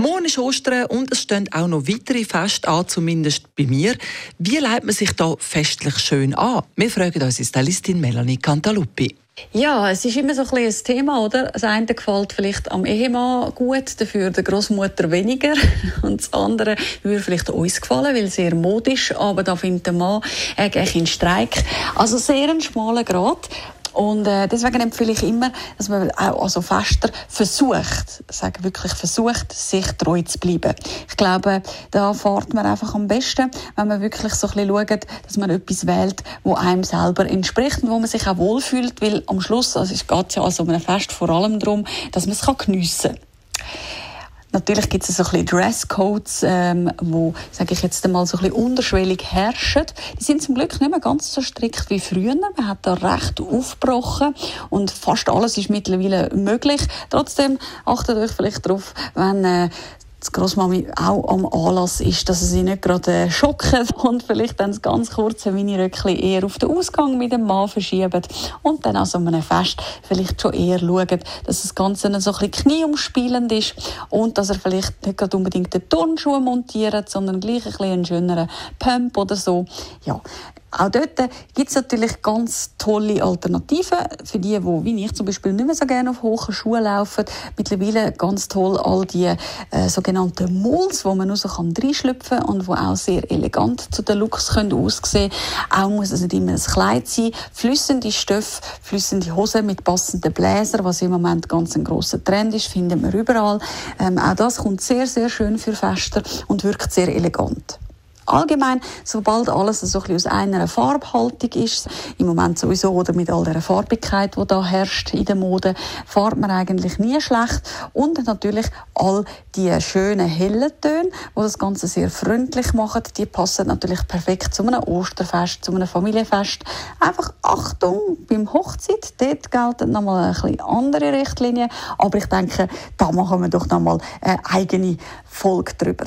Morgen ist Ostern und es stehen auch noch weitere Feste an, zumindest bei mir. Wie leitet man sich da festlich schön an? Wir fragen unsere Stylistin Melanie Cantaluppi. Ja, es ist immer so ein, ein Thema, oder? Das eine gefällt vielleicht am Ehemann gut, dafür der Großmutter weniger. Und das andere würde vielleicht uns gefallen, weil sehr modisch, aber da findet der Mann äh, in Streik. Also sehr ein schmaler Grad. Und äh, deswegen empfehle ich immer, dass man auch also fester versucht, sagen wirklich versucht, sich treu zu bleiben. Ich glaube, da fährt man einfach am besten, wenn man wirklich so ein bisschen schaut, dass man etwas wählt, wo einem selber entspricht und wo man sich auch wohlfühlt, weil am Schluss, also es geht ja also um ein Fest vor allem darum, dass man es geniessen kann. Natürlich gibt es so ein bisschen Dresscodes, ähm, wo, sage ich jetzt einmal, so ein bisschen unterschwellig herrschen. Die sind zum Glück nicht mehr ganz so strikt wie früher. Man hat da recht aufgebrochen und fast alles ist mittlerweile möglich. Trotzdem achtet euch vielleicht darauf, wenn äh, die Großmami auch am Anlass ist, dass sie nicht gerade äh, schocken und vielleicht dann das ganz kurze Mini-Röckchen eher auf den Ausgang mit dem Mann verschieben und dann also einem Fest vielleicht schon eher schauen, dass das Ganze so ein bisschen knieumspielend ist und dass er vielleicht nicht gerade unbedingt den Turnschuh montiert, sondern gleich ein bisschen einen schöneren Pump oder so. Ja, auch dort gibt es natürlich ganz tolle Alternativen für die, die, wie ich zum Beispiel, nicht mehr so gerne auf hohen Schuhen laufen. Mittlerweile ganz toll all die äh, sogenannten Mols, wo man nur so reinschlüpfen kann und die auch sehr elegant zu den Looks können aussehen. Auch muss es nicht immer ein Kleid sein. Flüssende Stoffe, flüssende Hosen mit passenden Bläser, was im Moment ganz ein grosser Trend ist, findet man überall. Ähm, auch das kommt sehr, sehr schön für Fester und wirkt sehr elegant allgemein, sobald alles so ein bisschen aus einer Farbhaltung ist, im Moment sowieso oder mit all der Farbigkeit, die da herrscht in der Mode, fährt man eigentlich nie schlecht und natürlich all die schönen hellen Töne, die das Ganze sehr freundlich machen, die passen natürlich perfekt zu einem Osterfest, zu einem Familienfest. Einfach Achtung beim Hochzeit, dort gelten nochmal ein bisschen andere Richtlinien, aber ich denke, da machen wir doch nochmal eine eigene Folge drüber.